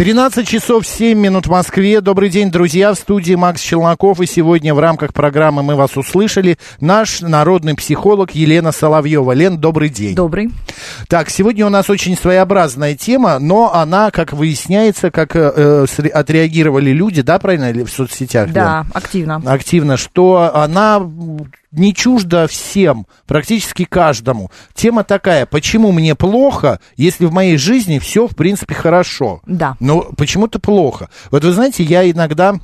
13 часов 7 минут в Москве. Добрый день, друзья. В студии Макс Челноков. И сегодня в рамках программы «Мы вас услышали» наш народный психолог Елена Соловьева. Лен, добрый день. Добрый. Так, сегодня у нас очень своеобразная тема, но она, как выясняется, как э, э отреагировали люди, да, правильно, или в соцсетях? Да, Лен? активно. Активно, что она не чуждо всем, практически каждому. Тема такая, почему мне плохо, если в моей жизни все, в принципе, хорошо? Да. Но почему-то плохо. Вот вы знаете, я иногда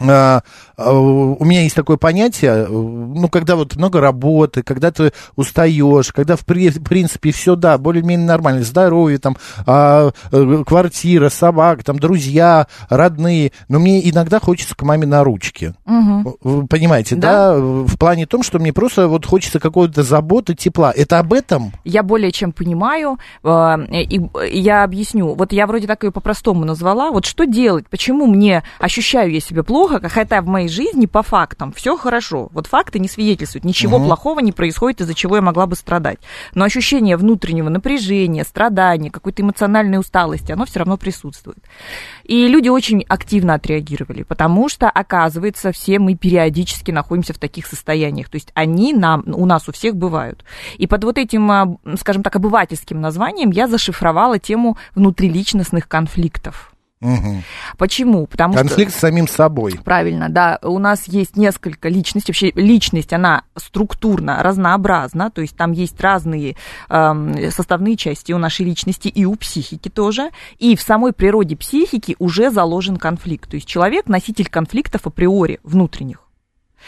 а, а, у меня есть такое понятие, ну, когда вот много работы, когда ты устаешь, когда, в, принципе, все, да, более-менее нормально, здоровье, там, а, э, квартира, собака, там, друзья, родные, но мне иногда хочется к маме на ручки. Угу. Понимаете, да? да? В плане том, что мне просто вот хочется какой-то заботы, тепла. Это об этом? Я более чем понимаю, и я объясню. Вот я вроде так ее по-простому назвала. Вот что делать? Почему мне ощущаю я себя плохо, плохо, хотя в моей жизни по фактам все хорошо. Вот факты не свидетельствуют, ничего угу. плохого не происходит, из-за чего я могла бы страдать. Но ощущение внутреннего напряжения, страдания, какой-то эмоциональной усталости, оно все равно присутствует. И люди очень активно отреагировали, потому что, оказывается, все мы периодически находимся в таких состояниях. То есть они нам, у нас у всех бывают. И под вот этим, а, скажем так, обывательским названием я зашифровала тему внутриличностных конфликтов. Угу. Почему? Потому Конфликт что... с самим собой. Правильно, да. У нас есть несколько личностей. Вообще личность, она структурно разнообразна, то есть там есть разные э, составные части у нашей личности и у психики тоже. И в самой природе психики уже заложен конфликт. То есть человек носитель конфликтов априори внутренних.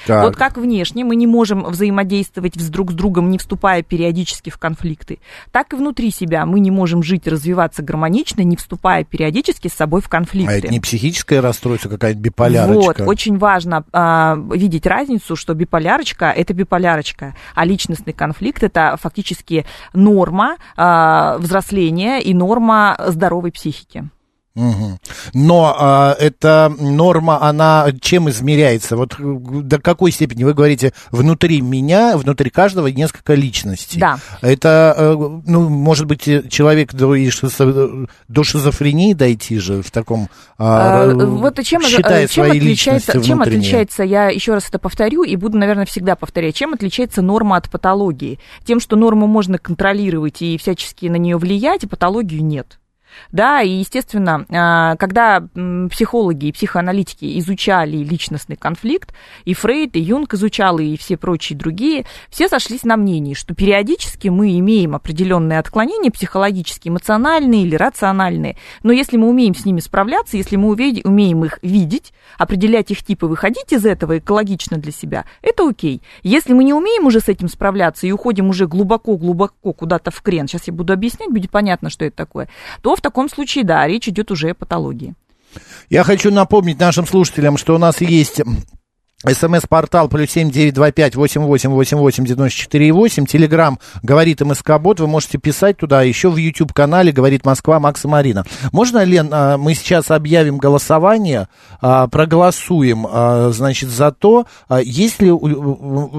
Так. Вот как внешне мы не можем взаимодействовать друг с другом, не вступая периодически в конфликты, так и внутри себя мы не можем жить, развиваться гармонично, не вступая периодически с собой в конфликты. А это не психическое расстройство, какая-то биполярочка? Вот, очень важно а, видеть разницу, что биполярочка – это биполярочка, а личностный конфликт – это фактически норма а, взросления и норма здоровой психики. Угу. Но а, эта норма, она чем измеряется? Вот до какой степени вы говорите внутри меня, внутри каждого несколько личностей? Да. Это, э, ну, может быть, человек до, до шизофрении дойти же в таком, а, а, вот чем, считая чем свои отличается, чем отличается, я еще раз это повторю и буду, наверное, всегда повторять, чем отличается норма от патологии? Тем, что норму можно контролировать и всячески на нее влиять, а патологию нет. Да, и, естественно, а, когда психологи и психоаналитики изучали личностный конфликт, и Фрейд, и Юнг изучал, и все прочие другие, все сошлись на мнении, что периодически мы имеем определенные отклонения психологические, эмоциональные или рациональные, но если мы умеем с ними справляться, если мы умеем их видеть, определять их типы, выходить из этого экологично для себя, это окей. Если мы не умеем уже с этим справляться и уходим уже глубоко-глубоко куда-то в крен, сейчас я буду объяснять, будет понятно, что это такое, то в таком случае, да, речь идет уже о патологии. Я хочу напомнить нашим слушателям, что у нас есть СМС-портал плюс семь девять два пять восемь восемь восемь восемь девяносто четыре восемь. Телеграмм говорит МСК Бот. Вы можете писать туда. Еще в YouTube канале говорит Москва Макса Марина. Можно, Лен, а, мы сейчас объявим голосование, а, проголосуем, а, значит, за то, если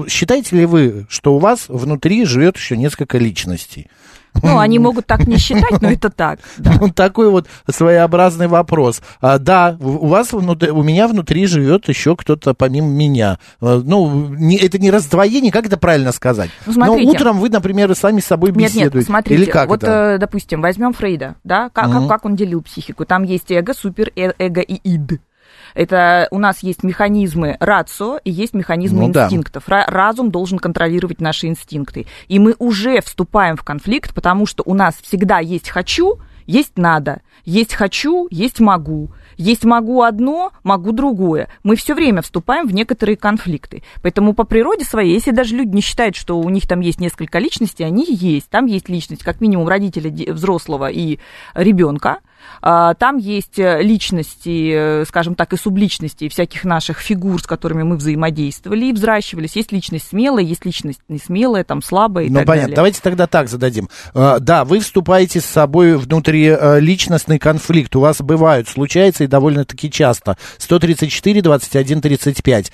считаете ли вы, что у вас внутри живет еще несколько личностей? Ну, они могут так не считать, но это так. Да. Ну, такой вот своеобразный вопрос. А, да, у вас внутри, у меня внутри живет еще кто-то помимо меня. А, ну, не, это не раздвоение, как это правильно сказать? Ну, смотрите. Но утром вы, например, сами с собой беседуете. Нет, нет, смотрите, Или как вот, это? Э, допустим, возьмем Фрейда, да, как, угу. как он делил психику. Там есть эго, супер, э, эго и ид. Это у нас есть механизмы рацио и есть механизмы ну, инстинктов. Да. Разум должен контролировать наши инстинкты. И мы уже вступаем в конфликт, потому что у нас всегда есть «хочу», есть надо. Есть хочу, есть могу. Есть могу одно, могу другое. Мы все время вступаем в некоторые конфликты. Поэтому по природе своей, если даже люди не считают, что у них там есть несколько личностей, они есть. Там есть личность, как минимум, родителя взрослого и ребенка. А, там есть э, личности, э, скажем так, и субличности всяких наших фигур, с которыми мы взаимодействовали и взращивались. Есть личность смелая, есть личность не смелая, там слабая и ну, так понятно. далее. Давайте тогда так зададим. А, да, вы вступаете с собой внутри э, личностный конфликт. У вас бывают, случается и довольно-таки часто. 134, 21, 35.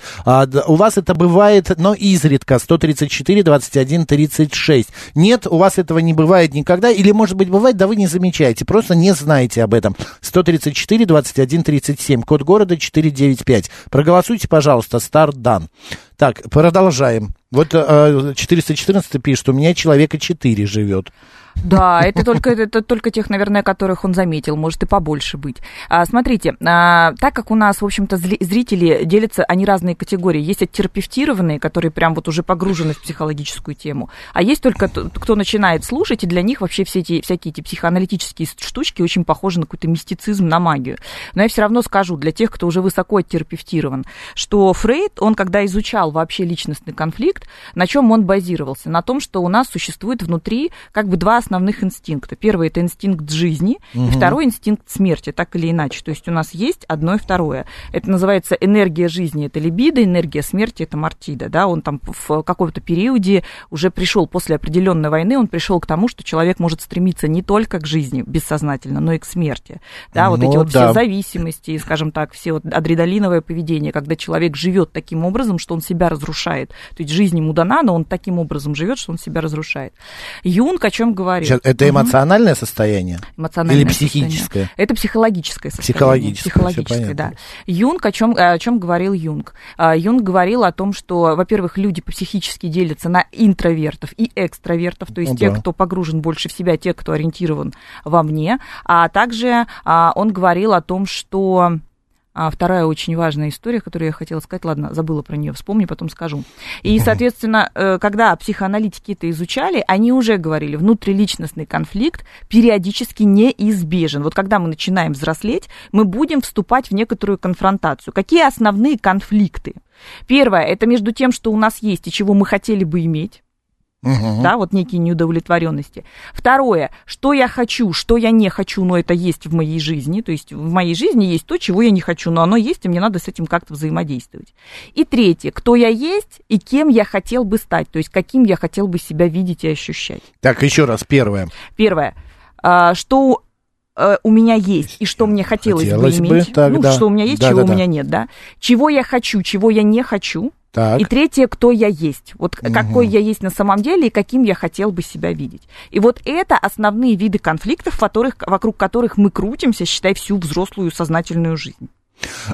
У вас это бывает, но изредка. 134, 21, 36. Нет, у вас этого не бывает никогда. Или, может быть, бывает, да вы не замечаете, просто не знаете об этом. 134 21 37, код города 495. Проголосуйте, пожалуйста, старт дан. Так, продолжаем. Вот э, 414 пишет, у меня человека 4 живет. Да, это только, это только тех, наверное, которых он заметил, может и побольше быть. А, смотрите, а, так как у нас, в общем-то, зрители делятся, они разные категории. Есть оттерапевтированные, которые прям вот уже погружены в психологическую тему, а есть только кто начинает слушать, и для них вообще все эти, всякие эти психоаналитические штучки очень похожи на какой-то мистицизм, на магию. Но я все равно скажу для тех, кто уже высоко оттерапевтирован, что Фрейд, он когда изучал вообще личностный конфликт, на чем он базировался? На том, что у нас существует внутри как бы два основных инстинкта. Первый это инстинкт жизни, угу. и второй инстинкт смерти, так или иначе. То есть у нас есть одно и второе. Это называется энергия жизни, это либидо, энергия смерти, это мартида. Да? Он там в каком-то периоде уже пришел после определенной войны, он пришел к тому, что человек может стремиться не только к жизни бессознательно, но и к смерти. Да, вот ну, эти вот да. все зависимости, скажем так, все вот адреналиновое поведение, когда человек живет таким образом, что он себя разрушает. То есть жизнь ему дана, но он таким образом живет, что он себя разрушает. Юнг о чем говорит? Сейчас, это эмоциональное угу. состояние? Эмоциональное Или психическое? Состояние. Это психологическое состояние. Психологическое, психологическое да. Юнг, о чем, о чем говорил Юнг? А, Юнг говорил о том, что, во-первых, люди психически делятся на интровертов и экстравертов, то есть ну, те, да. кто погружен больше в себя, те, кто ориентирован вовне. А также а, он говорил о том, что а вторая очень важная история, которую я хотела сказать, ладно, забыла про нее, вспомню, потом скажу. И, соответственно, э, когда психоаналитики это изучали, они уже говорили, внутриличностный конфликт периодически неизбежен. Вот когда мы начинаем взрослеть, мы будем вступать в некоторую конфронтацию. Какие основные конфликты? Первое, это между тем, что у нас есть и чего мы хотели бы иметь Угу. Да, вот некие неудовлетворенности. Второе, что я хочу, что я не хочу, но это есть в моей жизни. То есть в моей жизни есть то, чего я не хочу, но оно есть, и мне надо с этим как-то взаимодействовать. И третье, кто я есть и кем я хотел бы стать, то есть каким я хотел бы себя видеть и ощущать. Так, еще раз, первое. Первое, а, что э, у меня есть и что мне хотелось, хотелось бы иметь, бы, так, ну, да. что у меня есть, да, чего да, у меня нет, да, чего я хочу, чего я не хочу, так. И третье, кто я есть. Вот угу. какой я есть на самом деле и каким я хотел бы себя видеть. И вот это основные виды конфликтов, которых, вокруг которых мы крутимся, считай, всю взрослую сознательную жизнь.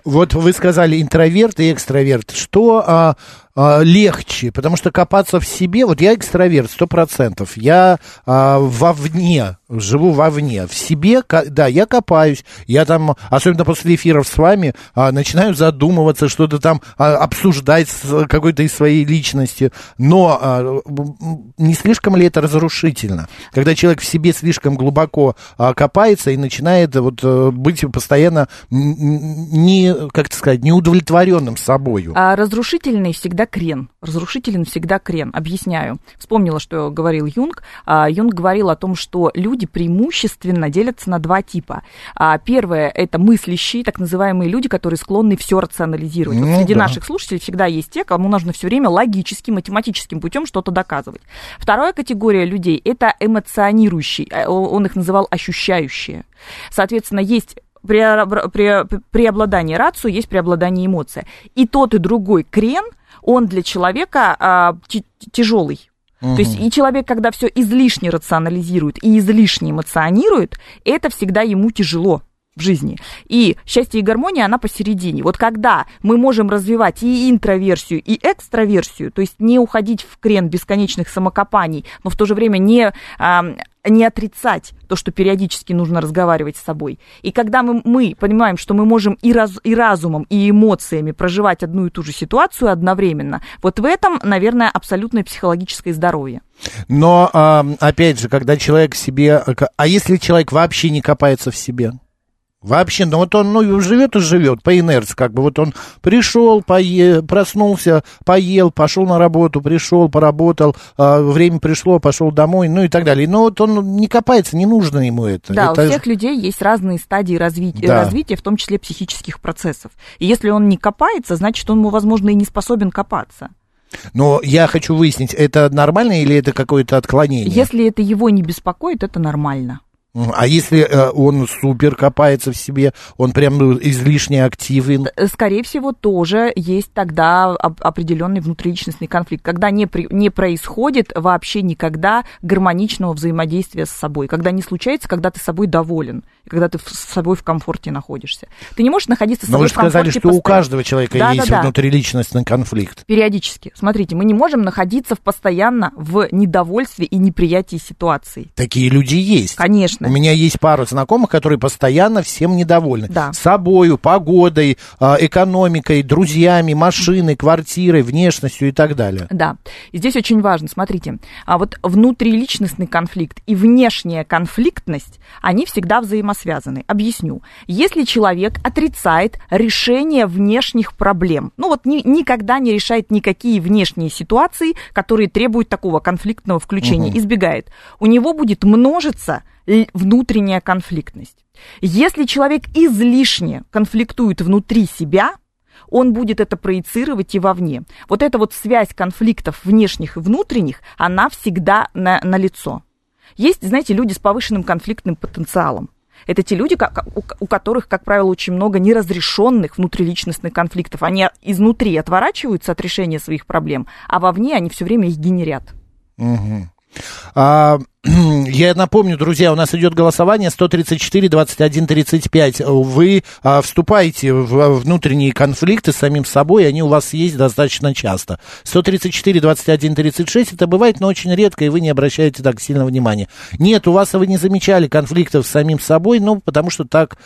Вот вы сказали интроверт и экстраверт. Что а, а, легче? Потому что копаться в себе, вот я экстраверт, сто процентов. Я а, вовне живу вовне. В себе, да, я копаюсь, я там, особенно после эфиров с вами, а, начинаю задумываться, что-то там а, обсуждать с какой-то из своей личности, но а, не слишком ли это разрушительно, когда человек в себе слишком глубоко а, копается и начинает вот э, быть постоянно не, как сказать, неудовлетворенным собою. А разрушительный всегда крен, разрушителен всегда крен, объясняю. Вспомнила, что говорил Юнг. А, Юнг говорил о том, что люди люди преимущественно делятся на два типа. А, первое – это мыслящие, так называемые люди, которые склонны все рационализировать. Ну, вот среди да. наших слушателей всегда есть те, кому нужно все время логическим, математическим путем что-то доказывать. Вторая категория людей – это эмоционирующие, э, он их называл ощущающие. Соответственно, есть преобладание рацию, есть преобладание эмоция. И тот, и другой крен, он для человека а, тяжелый. Угу. То есть и человек, когда все излишне рационализирует и излишне эмоционирует, это всегда ему тяжело в жизни. И счастье и гармония, она посередине. Вот когда мы можем развивать и интроверсию, и экстраверсию, то есть не уходить в крен бесконечных самокопаний, но в то же время не не отрицать то, что периодически нужно разговаривать с собой. И когда мы, мы понимаем, что мы можем и, раз, и разумом, и эмоциями проживать одну и ту же ситуацию одновременно, вот в этом, наверное, абсолютное психологическое здоровье. Но, опять же, когда человек себе... А если человек вообще не копается в себе? Вообще, ну вот он ну, живет и живет по инерции, как бы вот он пришел, пое, проснулся, поел, пошел на работу, пришел, поработал, э, время пришло, пошел домой, ну и так далее. Но вот он не копается, не нужно ему это. Да, это... у всех людей есть разные стадии разви... да. развития, в том числе психических процессов. И если он не копается, значит, он, возможно, и не способен копаться. Но я хочу выяснить, это нормально или это какое-то отклонение? Если это его не беспокоит, это нормально. А если э, он супер копается в себе, он прям излишне активен? Э, скорее всего, тоже есть тогда определенный внутриличностный конфликт, когда не, не происходит вообще никогда гармоничного взаимодействия с собой, когда не случается, когда ты собой доволен, когда ты с собой в комфорте находишься. Ты не можешь находиться с собой Но вы же сказали, что постоянно. у каждого человека да, есть да, да. внутриличностный конфликт. Периодически. Смотрите, мы не можем находиться в постоянно в недовольстве и неприятии ситуации. Такие люди есть. Конечно. У меня есть пару знакомых, которые постоянно всем недовольны. Да. Собою, погодой, а, экономикой, друзьями, машиной, квартирой, внешностью и так далее. Да. И здесь очень важно, смотрите, а вот внутриличностный конфликт и внешняя конфликтность, они всегда взаимосвязаны. Объясню. Если человек отрицает решение внешних проблем, ну вот ни, никогда не решает никакие внешние ситуации, которые требуют такого конфликтного включения, угу. избегает, у него будет множиться внутренняя конфликтность. Если человек излишне конфликтует внутри себя, он будет это проецировать и вовне. Вот эта вот связь конфликтов внешних и внутренних, она всегда на, на лицо. Есть, знаете, люди с повышенным конфликтным потенциалом. Это те люди, у которых, как правило, очень много неразрешенных внутриличностных конфликтов. Они изнутри отворачиваются от решения своих проблем, а вовне они все время их генерят. Угу. А, я напомню, друзья, у нас идет голосование 134 21 35. Вы а, вступаете в внутренние конфликты с самим собой, они у вас есть достаточно часто. 134 21 36 это бывает, но очень редко, и вы не обращаете так сильно внимания. Нет, у вас вы не замечали конфликтов с самим собой, ну, потому что так,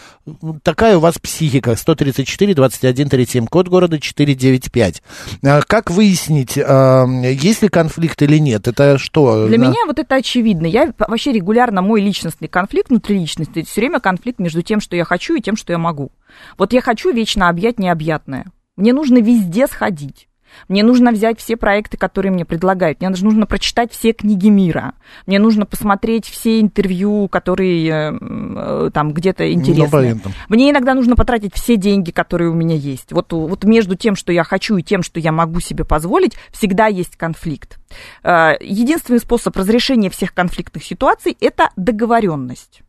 такая у вас психика. 134 21 37, код города 495. А, как выяснить, а, есть ли конфликт или нет? Это что? Для меня вот это очевидно. Я вообще регулярно, мой личностный конфликт, внутриличностный, все время конфликт между тем, что я хочу, и тем, что я могу. Вот я хочу вечно объять необъятное. Мне нужно везде сходить. Мне нужно взять все проекты, которые мне предлагают. Мне нужно прочитать все книги мира. Мне нужно посмотреть все интервью, которые э, там где-то интересны. Мне иногда нужно потратить все деньги, которые у меня есть. Вот, вот между тем, что я хочу, и тем, что я могу себе позволить, всегда есть конфликт. Э, единственный способ разрешения всех конфликтных ситуаций – это договоренность.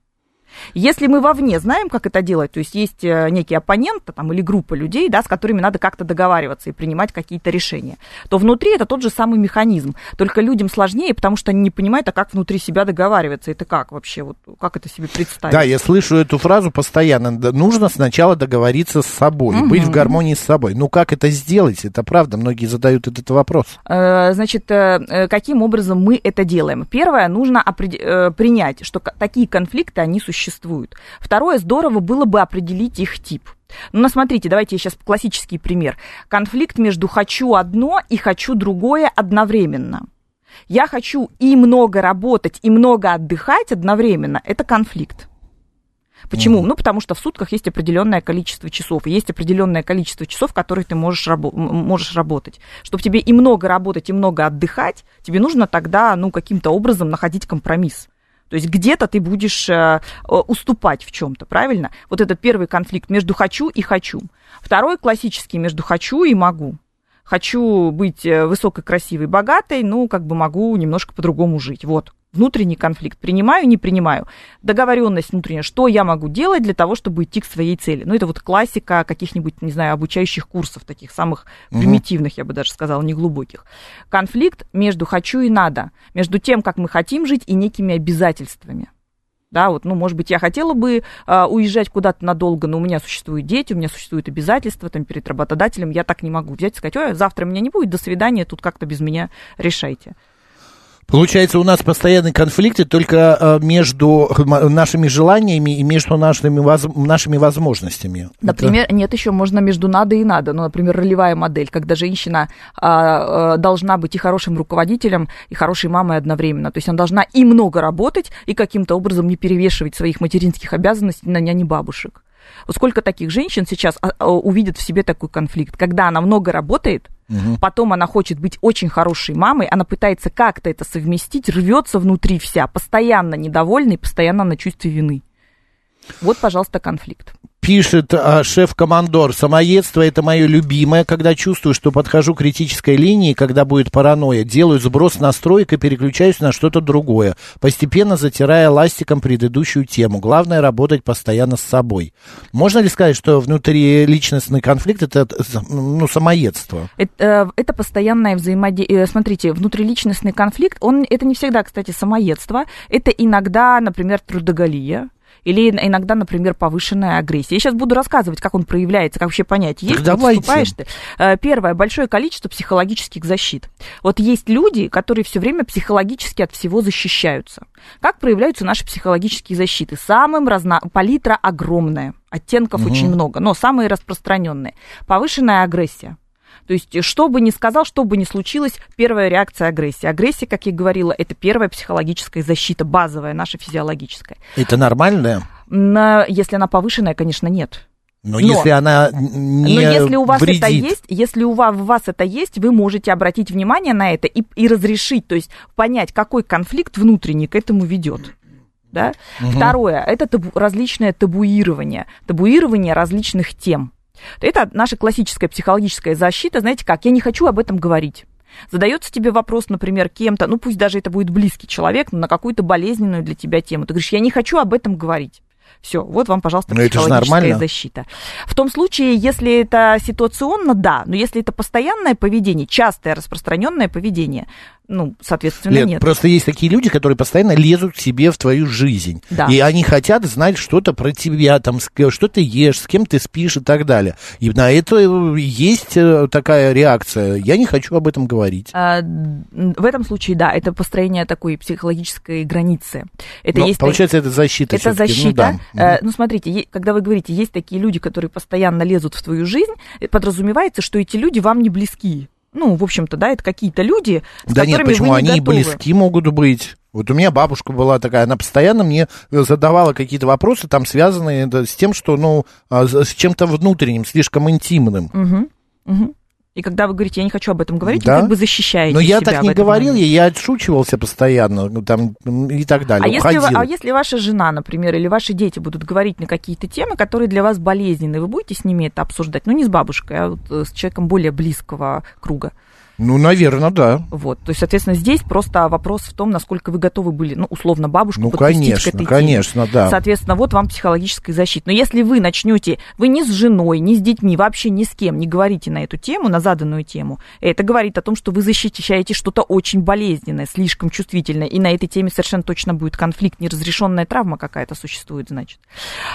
Если мы вовне знаем, как это делать, то есть есть э, некий оппонент там, или группа людей, да, с которыми надо как-то договариваться и принимать какие-то решения, то внутри это тот же самый механизм. Только людям сложнее, потому что они не понимают, а как внутри себя договариваться. Это как вообще? Вот, как это себе представить? Да, я слышу эту фразу постоянно. Нужно сначала договориться с собой, угу. быть в гармонии с собой. Ну как это сделать? Это правда, многие задают этот вопрос. Э, значит, э, каким образом мы это делаем? Первое, нужно принять, что такие конфликты, они существуют существуют. Второе, здорово было бы определить их тип. Ну, смотрите, давайте я сейчас классический пример. Конфликт между «хочу одно» и «хочу другое» одновременно. Я хочу и много работать, и много отдыхать одновременно. Это конфликт. Почему? Mm-hmm. Ну, потому что в сутках есть определенное количество часов, и есть определенное количество часов, которые ты можешь, рабо- можешь работать. Чтобы тебе и много работать, и много отдыхать, тебе нужно тогда, ну, каким-то образом находить компромисс. То есть где-то ты будешь э, уступать в чем-то, правильно? Вот этот первый конфликт между хочу и хочу. Второй классический между хочу и могу. Хочу быть э, высокой, красивой, богатой, ну, как бы могу немножко по-другому жить. Вот внутренний конфликт. Принимаю, не принимаю. Договоренность внутренняя, что я могу делать для того, чтобы идти к своей цели. Ну, это вот классика каких-нибудь, не знаю, обучающих курсов, таких самых угу. примитивных, я бы даже сказала, неглубоких. Конфликт между хочу и надо, между тем, как мы хотим жить, и некими обязательствами. Да, вот, ну, может быть, я хотела бы э, уезжать куда-то надолго, но у меня существуют дети, у меня существуют обязательства там, перед работодателем, я так не могу взять и сказать, ой, завтра меня не будет, до свидания, тут как-то без меня решайте. Получается, у нас постоянные конфликты только э, между нашими желаниями и между нашими, воз... нашими возможностями. Например, Это... нет, еще можно между надо и надо. Ну, например, ролевая модель, когда женщина а, а, должна быть и хорошим руководителем, и хорошей мамой одновременно. То есть она должна и много работать, и каким-то образом не перевешивать своих материнских обязанностей на няни бабушек. Сколько таких женщин сейчас а, а, увидят в себе такой конфликт, когда она много работает, угу. потом она хочет быть очень хорошей мамой, она пытается как-то это совместить, рвется внутри вся, постоянно недовольна постоянно на чувстве вины. Вот, пожалуйста, конфликт пишет а, шеф-командор, самоедство это мое любимое, когда чувствую, что подхожу к критической линии, когда будет паранойя, делаю сброс настроек и переключаюсь на что-то другое, постепенно затирая ластиком предыдущую тему. Главное работать постоянно с собой. Можно ли сказать, что внутриличностный конфликт это ну, самоедство? Это, э, это постоянное взаимодействие. Э, смотрите, внутриличностный конфликт, он, это не всегда, кстати, самоедство, это иногда, например, трудоголия, или иногда, например, повышенная агрессия. Я сейчас буду рассказывать, как он проявляется, как вообще понять, есть так вступаешь ты. Э, первое, большое количество психологических защит. Вот есть люди, которые все время психологически от всего защищаются. Как проявляются наши психологические защиты? Самым разно... Палитра огромная, оттенков угу. очень много, но самые распространенные. Повышенная агрессия то есть, что бы ни сказал, что бы ни случилось, первая реакция агрессии. Агрессия, как я говорила, это первая психологическая защита, базовая, наша физиологическая. Это нормальная? На, если она повышенная, конечно, нет. Но, но если она не Но если у вас вредит. это есть, если у вас, у вас это есть, вы можете обратить внимание на это и, и разрешить, то есть понять, какой конфликт внутренний к этому ведет. Да? Угу. Второе, это табу, различное табуирование, табуирование различных тем. Это наша классическая психологическая защита, знаете как, я не хочу об этом говорить. Задается тебе вопрос, например, кем-то, ну пусть даже это будет близкий человек, на какую-то болезненную для тебя тему. Ты говоришь, я не хочу об этом говорить. Все, вот вам, пожалуйста, но психологическая защита. В том случае, если это ситуационно, да, но если это постоянное поведение, частое распространенное поведение, ну, соответственно, Лет, нет. Просто есть такие люди, которые постоянно лезут к себе в твою жизнь. Да. И они хотят знать что-то про тебя, там, что ты ешь, с кем ты спишь и так далее. И на это есть э, такая реакция. Я не хочу об этом говорить. А, в этом случае, да, это построение такой психологической границы. Это Но, есть получается, это защита. Это ну защита. Ну, да. ну, смотрите, когда вы говорите, есть такие люди, которые постоянно лезут в твою жизнь, подразумевается, что эти люди вам не близки ну, в общем-то, да, это какие-то люди, с да которыми нет, почему? вы не Они готовы. близки могут быть. Вот у меня бабушка была такая, она постоянно мне задавала какие-то вопросы, там связанные с тем, что, ну, а, с чем-то внутренним, слишком интимным. Угу, угу. И когда вы говорите, я не хочу об этом говорить, да? вы как бы защищаете Но я так не говорил, момент. я отшучивался постоянно, ну, там, и так далее. А если, а если ваша жена, например, или ваши дети будут говорить на какие-то темы, которые для вас болезненны, вы будете с ними это обсуждать? Ну, не с бабушкой, а вот э, с человеком более близкого круга. Ну, наверное, да. Вот, то есть, соответственно, здесь просто вопрос в том, насколько вы готовы были, ну, условно, бабушку ну, конечно, к этой конечно, теме. да. Соответственно, вот вам психологическая защита. Но если вы начнете, вы ни с женой, ни с детьми, вообще ни с кем не говорите на эту тему, на заданную тему, это говорит о том, что вы защищаете что-то очень болезненное, слишком чувствительное, и на этой теме совершенно точно будет конфликт, неразрешенная травма какая-то существует, значит.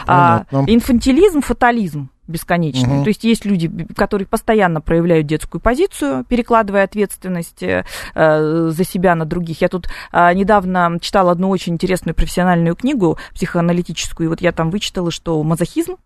А, инфантилизм, фатализм бесконечные. Угу. То есть есть люди, которые постоянно проявляют детскую позицию, перекладывая ответственность э, за себя на других. Я тут э, недавно читала одну очень интересную профессиональную книгу психоаналитическую, и вот я там вычитала, что мазохизм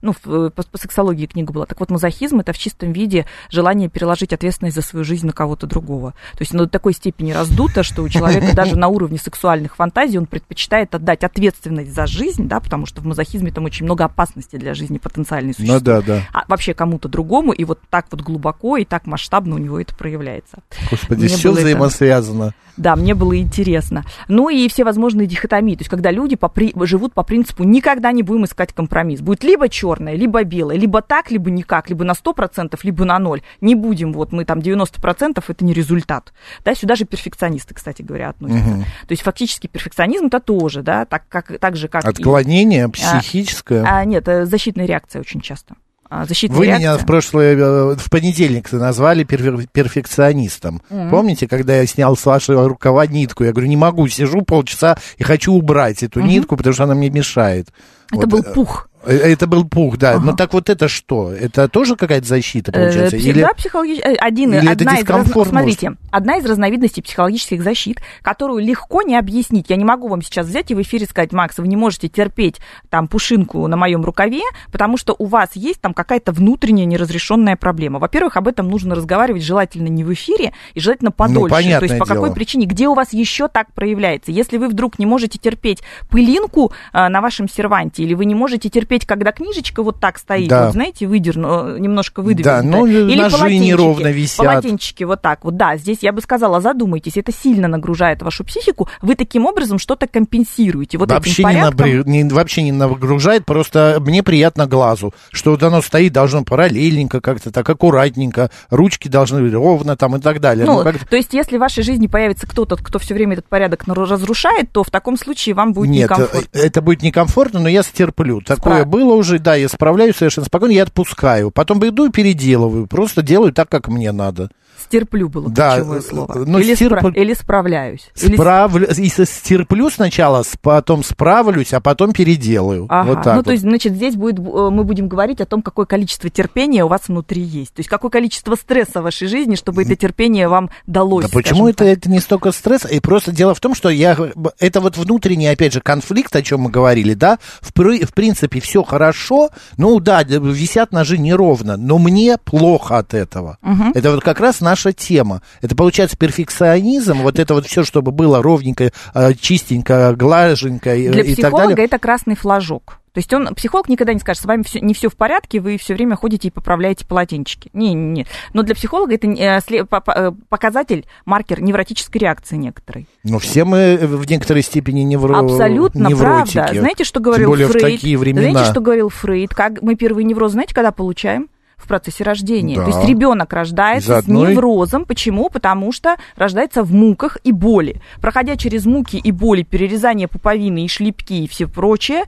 ну, э, по, по сексологии книга была. Так вот, мазохизм это в чистом виде желание переложить ответственность за свою жизнь на кого-то другого. То есть, ну, до такой степени раздуто, что у человека даже на уровне сексуальных фантазий он предпочитает отдать ответственность за жизнь, да, потому что в мазохизме там очень много опасности для жизни потенциальной существует. Ну, да, да. А вообще кому-то другому, и вот так вот глубоко и так масштабно у него это проявляется. Господи, все взаимосвязано. Это... Да, мне было интересно. Ну и все возможные дихотомии, то есть когда люди по при... живут по принципу никогда не будем искать компромисс. Будет либо черное, либо белое, либо так, либо никак, либо на 100%, либо на ноль. Не будем, вот мы там 90%, это не результат. Да, сюда же перфекционисты, кстати говоря, относятся. Угу. То есть фактически перфекционизм это тоже, да, так, как, так же, как Отклонение и... психическое? А, а, нет, э, защитная реакция очень часто. А, защитная Вы реакция. меня в прошлое, э, в понедельник назвали перфекционистом. Mm-hmm. Помните, когда я снял с вашего рукава нитку? Я говорю, не могу, сижу полчаса и хочу убрать эту mm-hmm. нитку, потому что она мне мешает. Это вот. был пух. Э, это был пух, да. Ага. Но так вот это что? Это тоже какая-то защита, получается? Э, или, да, психологически. Один, или одна это из разных... Смотрите, одна из разновидностей психологических защит, которую легко не объяснить. Я не могу вам сейчас взять и в эфире сказать, Макс, вы не можете терпеть там пушинку на моем рукаве, потому что у вас есть там какая-то внутренняя неразрешенная проблема. Во-первых, об этом нужно разговаривать желательно не в эфире и желательно ну, подольше. Ну, То есть по дело. какой причине, где у вас еще так проявляется. Если вы вдруг не можете терпеть пылинку э, на вашем серванте, или вы не можете терпеть, когда книжечка вот так стоит, да. вот знаете, выдерну, э, немножко выдвинута. Да, ну, или ножи неровно висят. Полотенчики вот так вот, да, здесь я бы сказала, задумайтесь, это сильно нагружает вашу психику, вы таким образом что-то компенсируете. Вот вообще, порядком... не набр... не, вообще не нагружает, просто мне приятно глазу, что вот оно стоит, должно параллельненько как-то так аккуратненько, ручки должны быть ровно там и так далее. Ну, ну то есть, если в вашей жизни появится кто-то, кто все время этот порядок разрушает, то в таком случае вам будет Нет, некомфортно. это будет некомфортно, но я стерплю. Такое Справ... было уже, да, я справляюсь совершенно спокойно, я отпускаю. Потом иду и переделываю, просто делаю так, как мне надо. Стерплю было да, ключевое слово. Ну, или, стерп... спра... или справляюсь. Справлю... Или... Стерплю сначала, потом справлюсь, а потом переделаю. Ага. Вот так ну, вот. то есть, значит, здесь будет, э, мы будем говорить о том, какое количество терпения у вас внутри есть. То есть, какое количество стресса в вашей жизни, чтобы это терпение вам далось. Да почему это, это не столько стресс? И просто дело в том, что я... Это вот внутренний, опять же, конфликт, о чем мы говорили, да? В, в принципе, все хорошо. Ну, да, висят ножи неровно, но мне плохо от этого. Угу. Это вот как раз наша тема. Это получается перфекционизм, вот это вот все, чтобы было ровненько, э, чистенько, глаженько и, Для и так далее. это красный флажок. То есть он, психолог никогда не скажет, с вами все, не все в порядке, вы все время ходите и поправляете полотенчики. Не, не, не. Но для психолога это э, показатель, маркер невротической реакции некоторой. Но все мы в некоторой степени невро... Абсолютно невротики. правда. Знаете, что говорил Тем более Фрейд? В такие времена. Знаете, что говорил Фрейд? Как мы первые неврозы, знаете, когда получаем? В процессе рождения. Да. То есть ребенок рождается одной... с неврозом. Почему? Потому что рождается в муках и боли. Проходя через муки и боли, перерезание пуповины и шлепки и все прочее,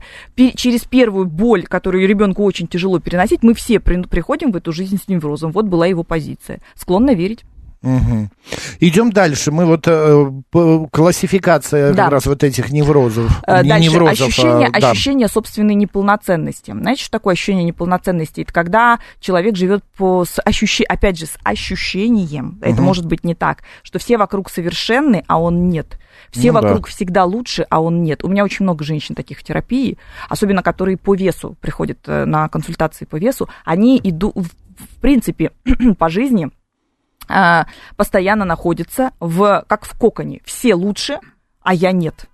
через первую боль, которую ребенку очень тяжело переносить, мы все при... приходим в эту жизнь с неврозом. Вот была его позиция. Склонна верить. Угу. Идем дальше. Мы вот э, классификация да. как раз вот этих неврозов. Э, не дальше неврозов, ощущение, а, да. ощущение собственной неполноценности. Знаете, что такое ощущение неполноценности? Это когда человек живет по с ощущ... опять же с ощущением. Угу. Это может быть не так, что все вокруг совершенны, а он нет. Все ну, вокруг да. всегда лучше, а он нет. У меня очень много женщин таких в терапии, особенно которые по весу приходят э, на консультации по весу. Они идут в принципе по жизни а, постоянно находится в, как в коконе. Все лучше, а я нет.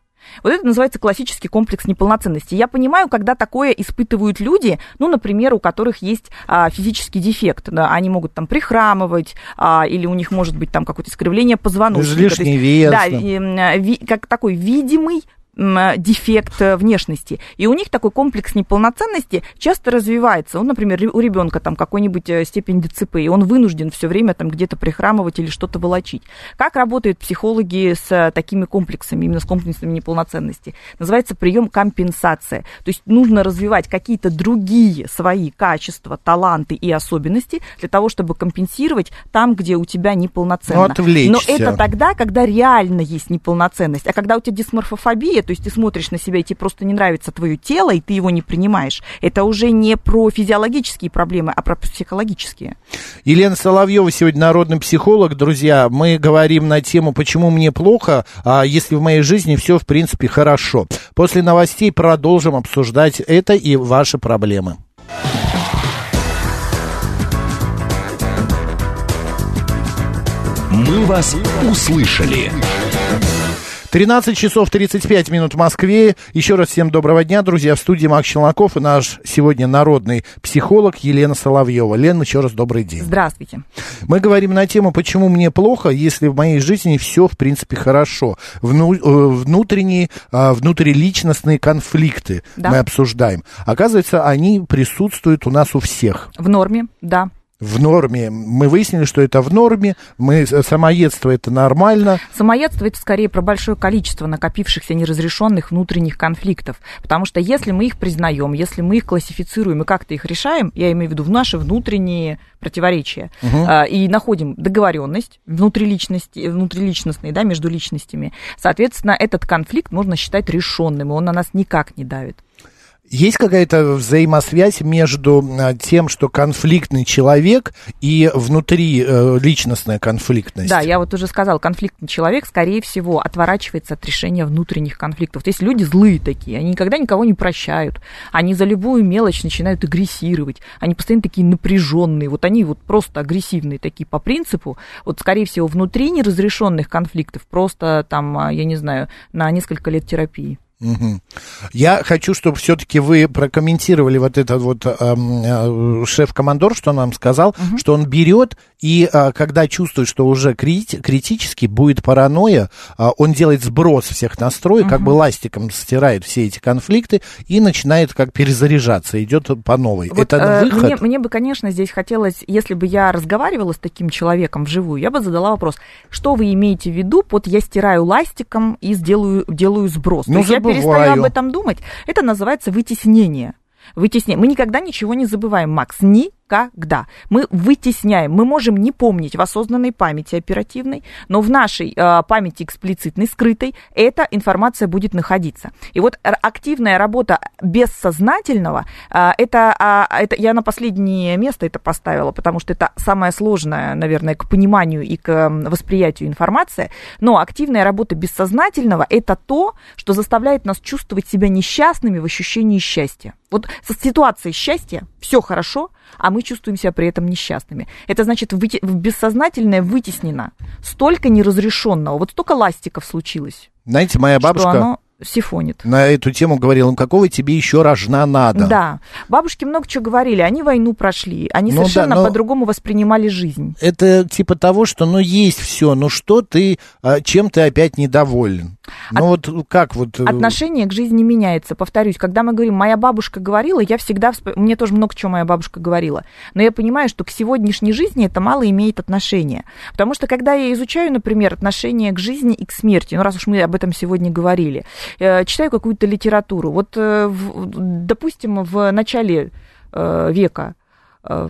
Вот это называется классический комплекс неполноценности. Я понимаю, когда такое испытывают люди, ну, например, у которых есть а, физический дефект, да, они могут там прихрамывать, а, или у них может быть там какое-то искривление позвоночника. Излишний вес. Да, и, ви, как такой видимый дефект э, внешности. И у них такой комплекс неполноценности часто развивается. Он, например, у ребенка там какой-нибудь э, степень ДЦП, и он вынужден все время там где-то прихрамывать или что-то волочить. Как работают психологи с э, такими комплексами, именно с комплексами неполноценности? Называется прием компенсация. То есть нужно развивать какие-то другие свои качества, таланты и особенности для того, чтобы компенсировать там, где у тебя неполноценно. Ну, Но это тогда, когда реально есть неполноценность. А когда у тебя дисморфофобия, то есть ты смотришь на себя, и тебе просто не нравится твое тело, и ты его не принимаешь. Это уже не про физиологические проблемы, а про психологические. Елена Соловьева сегодня народный психолог. Друзья, мы говорим на тему, почему мне плохо, а если в моей жизни все, в принципе, хорошо. После новостей продолжим обсуждать это и ваши проблемы. Мы вас услышали. 13 часов 35 минут в Москве. Еще раз всем доброго дня, друзья. В студии Макс Челноков и наш сегодня народный психолог Елена Соловьева. Лена, еще раз добрый день. Здравствуйте. Мы говорим на тему, почему мне плохо, если в моей жизни все, в принципе, хорошо. Вну, э, внутренние, а, внутриличностные конфликты да. мы обсуждаем. Оказывается, они присутствуют у нас у всех. В норме, да в норме. Мы выяснили, что это в норме. Мы, самоедство это нормально. Самоедство это скорее про большое количество накопившихся неразрешенных внутренних конфликтов. Потому что если мы их признаем, если мы их классифицируем и как-то их решаем, я имею в виду в наши внутренние противоречия, угу. и находим договоренность внутриличности, внутриличностной, да, между личностями, соответственно, этот конфликт можно считать решенным, и он на нас никак не давит. Есть какая-то взаимосвязь между а, тем, что конфликтный человек и внутри э, личностная конфликтность? Да, я вот уже сказала, конфликтный человек, скорее всего, отворачивается от решения внутренних конфликтов. То есть люди злые такие, они никогда никого не прощают, они за любую мелочь начинают агрессировать, они постоянно такие напряженные, вот они вот просто агрессивные такие по принципу, вот скорее всего внутри неразрешенных конфликтов просто там, а, я не знаю, на несколько лет терапии. Угу. Я хочу, чтобы все-таки вы прокомментировали вот этот вот э, э, шеф-командор, что нам сказал, угу. что он берет и э, когда чувствует, что уже крити- критически будет паранойя, э, он делает сброс всех настроек, угу. как бы ластиком стирает все эти конфликты и начинает как перезаряжаться, идет по новой. Вот, Это э, выход? Мне, мне бы, конечно, здесь хотелось, если бы я разговаривала с таким человеком вживую, я бы задала вопрос, что вы имеете в виду под «я стираю ластиком и сделаю, делаю сброс»? Ну, То перестаю об этом думать. Это называется вытеснение. Вытеснение. Мы никогда ничего не забываем, Макс. Ни никогда. Мы вытесняем. Мы можем не помнить в осознанной памяти оперативной, но в нашей э, памяти эксплицитной, скрытой, эта информация будет находиться. И вот активная работа бессознательного, э, это, э, это я на последнее место это поставила, потому что это самое сложное, наверное, к пониманию и к восприятию информации. Но активная работа бессознательного – это то, что заставляет нас чувствовать себя несчастными в ощущении счастья. Вот со ситуацией счастья все хорошо, а мы чувствуем себя при этом несчастными. Это значит, выте... бессознательное вытеснено. Столько неразрешенного. Вот столько ластиков случилось. Знаете, моя бабушка... Что оно сифонит. На эту тему говорил, он какого тебе еще рожна надо? Да. Бабушки много чего говорили, они войну прошли, они ну, совершенно да, по-другому воспринимали жизнь. Это типа того, что ну есть все, ну что ты, а, чем ты опять недоволен? Ну От... вот как вот... Э, Отношение к жизни меняется, повторюсь. Когда мы говорим, моя бабушка говорила, я всегда... Всп... Мне тоже много чего моя бабушка говорила. Но я понимаю, что к сегодняшней жизни это мало имеет отношения. Потому что когда я изучаю, например, отношение к жизни и к смерти, ну раз уж мы об этом сегодня говорили, Э, читаю какую-то литературу. Вот, э, допустим, в начале века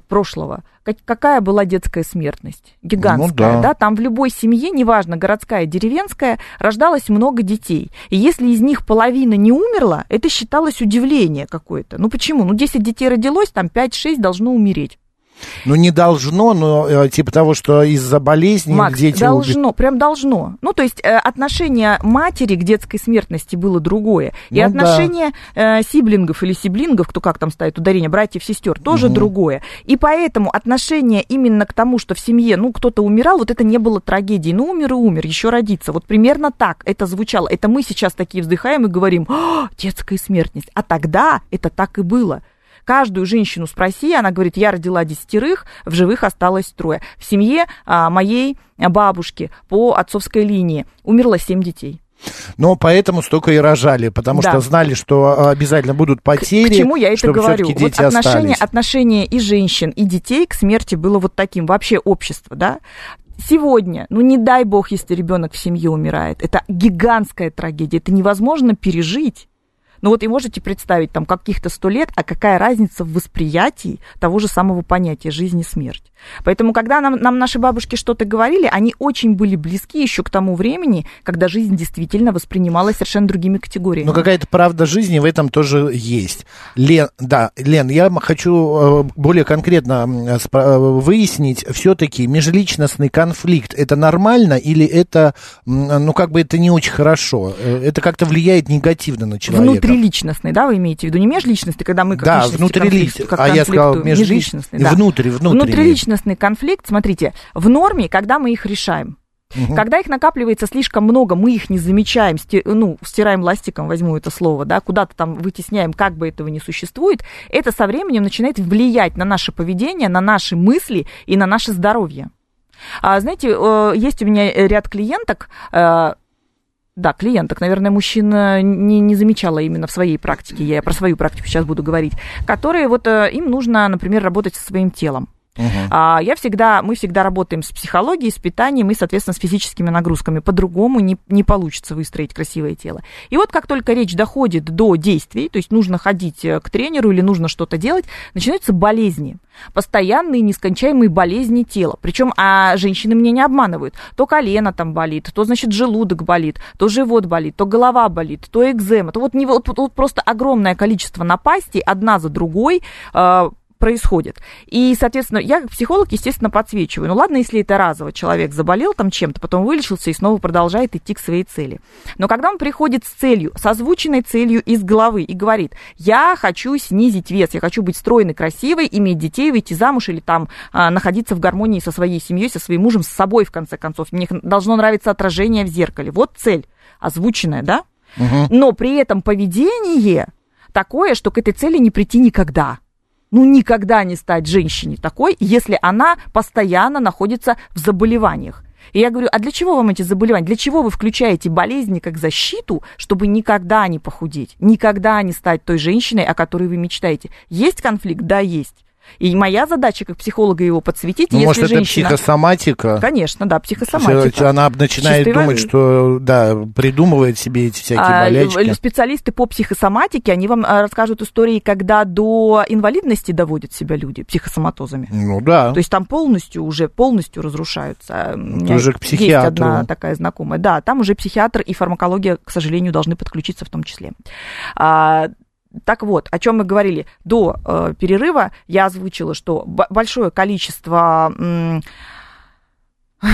прошлого, какая была детская смертность? Гигантская, ну, да. да? Там в любой семье, неважно, городская, деревенская, рождалось много детей. И если из них половина не умерла, это считалось удивление какое-то. Ну почему? Ну 10 детей родилось, там 5-6 должно умереть. Ну, не должно, но э, типа того, что из-за болезни Макс, дети... должно, уб... прям должно. Ну, то есть э, отношение матери к детской смертности было другое. И ну, отношение да. э, сиблингов или сиблингов, кто как там ставит ударение, братьев, сестер, тоже угу. другое. И поэтому отношение именно к тому, что в семье, ну, кто-то умирал, вот это не было трагедией. Ну, умер и умер, еще родиться. Вот примерно так это звучало. Это мы сейчас такие вздыхаем и говорим, детская смертность. А тогда это так и было. Каждую женщину спроси, она говорит, я родила десятерых, в живых осталось трое. В семье а, моей бабушки по отцовской линии умерло семь детей. Но поэтому столько и рожали, потому да. что знали, что обязательно будут потери. К, к чему я это говорю? Вот отношение, отношение и женщин, и детей к смерти было вот таким, вообще общество, да? Сегодня, ну не дай бог, если ребенок в семье умирает, это гигантская трагедия, это невозможно пережить. Ну вот и можете представить, там каких-то сто лет, а какая разница в восприятии того же самого понятия жизнь и смерть. Поэтому, когда нам, нам наши бабушки что-то говорили, они очень были близки еще к тому времени, когда жизнь действительно воспринималась совершенно другими категориями. Но какая-то правда жизни в этом тоже есть. Лен, да, Лен, я хочу э, более конкретно э, выяснить, все-таки межличностный конфликт это нормально или это, ну как бы это не очень хорошо? Э, это как-то влияет негативно на человека? Внутриличностный, да, вы имеете в виду? Не межличностный, когда мы как да, внутриличностный, а я сказал межличностный. Да. Внутри, внутренний. Внутриличностный конфликт, смотрите, в норме, когда мы их решаем. Угу. Когда их накапливается слишком много, мы их не замечаем, сти, ну, стираем ластиком, возьму это слово, да, куда-то там вытесняем, как бы этого не существует, это со временем начинает влиять на наше поведение, на наши мысли и на наше здоровье. А, знаете, э, есть у меня ряд клиенток, э, да, клиенток, наверное, мужчина не, не замечала именно в своей практике, я про свою практику сейчас буду говорить, которые вот э, им нужно, например, работать со своим телом. Угу. Я всегда, мы всегда работаем с психологией, с питанием и, соответственно, с физическими нагрузками. По-другому не, не получится выстроить красивое тело. И вот как только речь доходит до действий, то есть нужно ходить э, к тренеру или нужно что-то делать, начинаются болезни. Постоянные нескончаемые болезни тела. Причем, а женщины меня не обманывают. То колено там болит, то, значит, желудок болит, то живот болит, то голова болит, то экзема. То вот, не, вот, вот просто огромное количество напастей, одна за другой, э, происходит. И, соответственно, я как психолог, естественно, подсвечиваю. Ну ладно, если это разово человек заболел там чем-то, потом вылечился и снова продолжает идти к своей цели. Но когда он приходит с целью, с озвученной целью из головы и говорит, я хочу снизить вес, я хочу быть стройной, красивой, иметь детей, выйти замуж или там а, находиться в гармонии со своей семьей, со своим мужем, с собой, в конце концов. Мне должно нравиться отражение в зеркале. Вот цель озвученная, да? Угу. Но при этом поведение такое, что к этой цели не прийти никогда ну, никогда не стать женщине такой, если она постоянно находится в заболеваниях. И я говорю, а для чего вам эти заболевания? Для чего вы включаете болезни как защиту, чтобы никогда не похудеть, никогда не стать той женщиной, о которой вы мечтаете? Есть конфликт? Да, есть. И моя задача как психолога его подсветить, ну, если может, женщина... это психосоматика? Конечно, да, психосоматика. Она начинает Чистой думать, что, да, придумывает себе эти всякие а, болячки. Специалисты по психосоматике, они вам а, расскажут истории, когда до инвалидности доводят себя люди психосоматозами. Ну, да. То есть там полностью уже, полностью разрушаются. Ты уже к психиатру. Есть одна такая знакомая. Да, там уже психиатр и фармакология, к сожалению, должны подключиться в том числе. Так вот, о чем мы говорили. До э, перерыва, я озвучила, что большое количество м-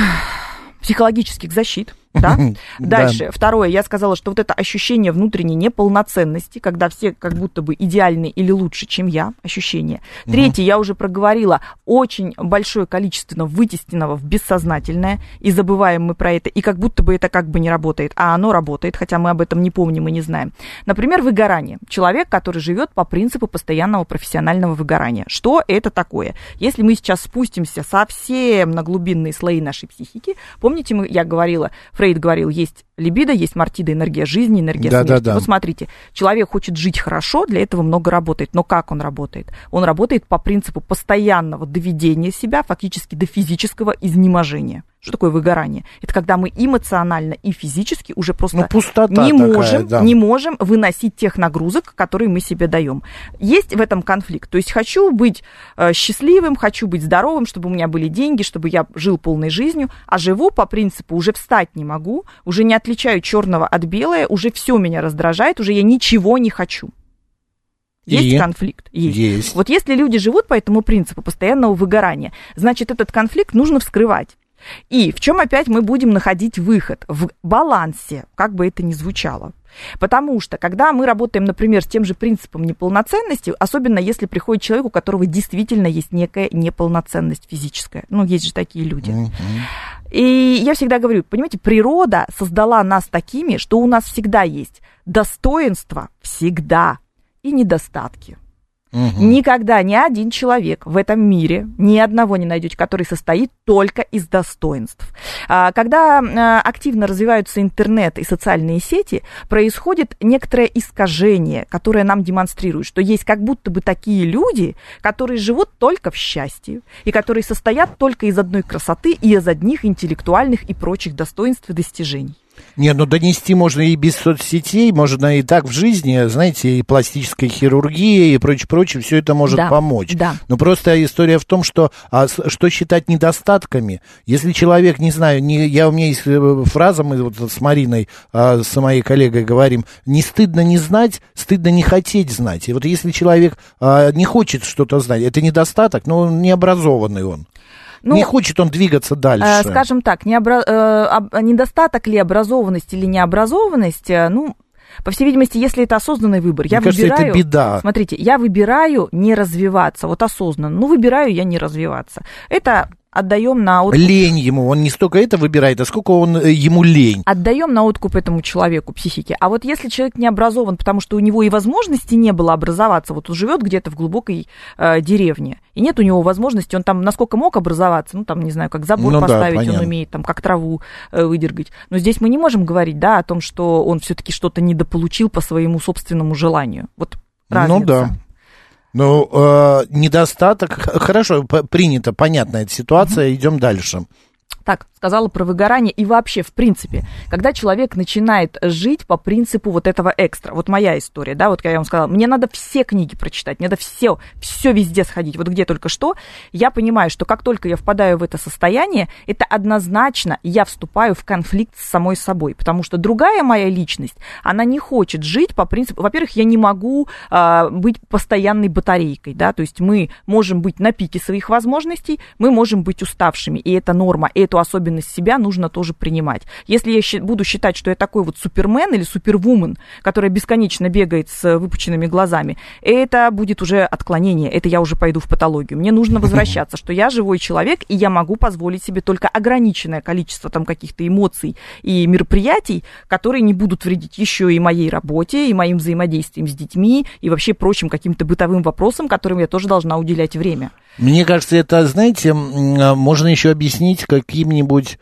психологических защит да? Дальше, да. второе, я сказала, что вот это ощущение внутренней неполноценности, когда все как будто бы идеальны или лучше, чем я, ощущение. Третье, я уже проговорила, очень большое количество вытесненного в бессознательное, и забываем мы про это, и как будто бы это как бы не работает, а оно работает, хотя мы об этом не помним и не знаем. Например, выгорание. Человек, который живет по принципу постоянного профессионального выгорания. Что это такое? Если мы сейчас спустимся совсем на глубинные слои нашей психики, помните, мы, я говорила, Фрейд говорил, есть либидо, есть мартида, энергия жизни, энергия да, смерти. Да, да. Вот смотрите, человек хочет жить хорошо, для этого много работает. Но как он работает? Он работает по принципу постоянного доведения себя фактически до физического изнеможения. Что такое выгорание? Это когда мы эмоционально и физически уже просто ну, пустота не, такая, можем, да. не можем выносить тех нагрузок, которые мы себе даем. Есть в этом конфликт. То есть хочу быть э, счастливым, хочу быть здоровым, чтобы у меня были деньги, чтобы я жил полной жизнью, а живу по принципу уже встать не могу, уже не отличаю черного от белого, уже все меня раздражает, уже я ничего не хочу. Есть и конфликт? Есть. есть. Вот если люди живут по этому принципу постоянного выгорания, значит, этот конфликт нужно вскрывать. И в чем опять мы будем находить выход? В балансе, как бы это ни звучало. Потому что, когда мы работаем, например, с тем же принципом неполноценности, особенно если приходит человек, у которого действительно есть некая неполноценность физическая, ну, есть же такие люди. И я всегда говорю, понимаете, природа создала нас такими, что у нас всегда есть достоинства, всегда, и недостатки. Угу. Никогда ни один человек в этом мире, ни одного не найдете, который состоит только из достоинств. А, когда а, активно развиваются интернет и социальные сети, происходит некоторое искажение, которое нам демонстрирует, что есть как будто бы такие люди, которые живут только в счастье, и которые состоят только из одной красоты и из одних интеллектуальных и прочих достоинств и достижений. Не, ну донести можно и без соцсетей, можно и так в жизни, знаете, и пластическая хирургия и прочее, прочее, все это может да, помочь. Да. Но просто история в том, что а, что считать недостатками. Если человек, не знаю, не, я у меня есть э, фраза, мы вот с Мариной, а, с моей коллегой говорим, не стыдно не знать, стыдно не хотеть знать. И вот если человек а, не хочет что-то знать, это недостаток, но он необразованный он. Ну, не хочет он двигаться дальше. Э, скажем так, необра... э, недостаток ли образованность или необразованность, э, ну, по всей видимости, если это осознанный выбор, Мне я кажется, выбираю... это беда. Смотрите, я выбираю не развиваться, вот осознанно, ну, выбираю я не развиваться. Это отдаем на откуп... Лень ему, он не столько это выбирает, а сколько он э, ему лень. Отдаем на откуп этому человеку, психике. А вот если человек не образован, потому что у него и возможности не было образоваться, вот он живет где-то в глубокой э, деревне, и нет у него возможности, он там насколько мог образоваться, ну там, не знаю, как забор ну, поставить, да, он умеет там как траву э, выдергать. Но здесь мы не можем говорить, да, о том, что он все-таки что-то недополучил по своему собственному желанию. Вот разница. Ну да. Ну, э, недостаток, хорошо, принято, понятна эта ситуация, идем дальше. Так, сказала про выгорание и вообще, в принципе, когда человек начинает жить по принципу вот этого экстра, вот моя история, да, вот я вам сказала, мне надо все книги прочитать, мне надо все, все везде сходить, вот где только что, я понимаю, что как только я впадаю в это состояние, это однозначно я вступаю в конфликт с самой собой, потому что другая моя личность, она не хочет жить по принципу, во-первых, я не могу а, быть постоянной батарейкой, да, то есть мы можем быть на пике своих возможностей, мы можем быть уставшими, и это норма, и эту особенность себя нужно тоже принимать. Если я буду считать, что я такой вот супермен или супервумен, которая бесконечно бегает с выпученными глазами, это будет уже отклонение, это я уже пойду в патологию. Мне нужно возвращаться, что я живой человек, и я могу позволить себе только ограниченное количество там каких-то эмоций и мероприятий, которые не будут вредить еще и моей работе, и моим взаимодействием с детьми, и вообще прочим каким-то бытовым вопросам, которым я тоже должна уделять время. Мне кажется, это, знаете, а, можно еще объяснить каким-нибудь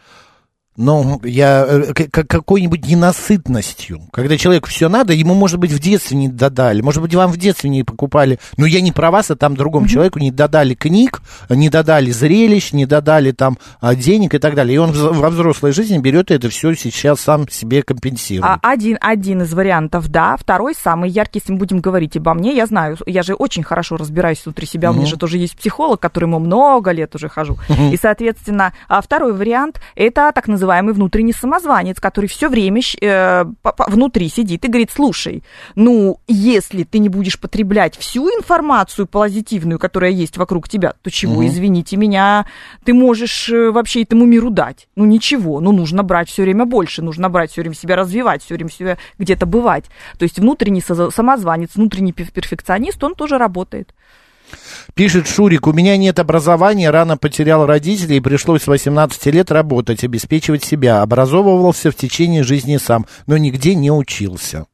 ну, я э, какой-нибудь ненасытностью. Когда человеку все надо, ему, может быть, в детстве не додали, может быть, вам в детстве не покупали. Но я не про вас, а там другому mm-hmm. человеку не додали книг, не додали зрелищ, не додали там а, денег и так далее. И он во взрослой жизни берет это все сейчас сам себе компенсирует. А один, один из вариантов, да. Второй, самый яркий, если мы будем говорить обо мне, я знаю, я же очень хорошо разбираюсь внутри себя, mm-hmm. у меня же тоже есть психолог, которому много лет уже хожу. Mm-hmm. И, соответственно, а второй вариант, это так называемый называемый внутренний самозванец, который все время э, внутри сидит и говорит, слушай, ну, если ты не будешь потреблять всю информацию позитивную, которая есть вокруг тебя, то чего, угу. извините меня, ты можешь э, вообще этому миру дать? Ну, ничего, ну, нужно брать все время больше, нужно брать все время себя развивать, все время себя где-то бывать. То есть внутренний самозванец, внутренний перфекционист, он тоже работает. Пишет Шурик, у меня нет образования, рано потерял родителей и пришлось с 18 лет работать, обеспечивать себя. Образовывался в течение жизни сам, но нигде не учился.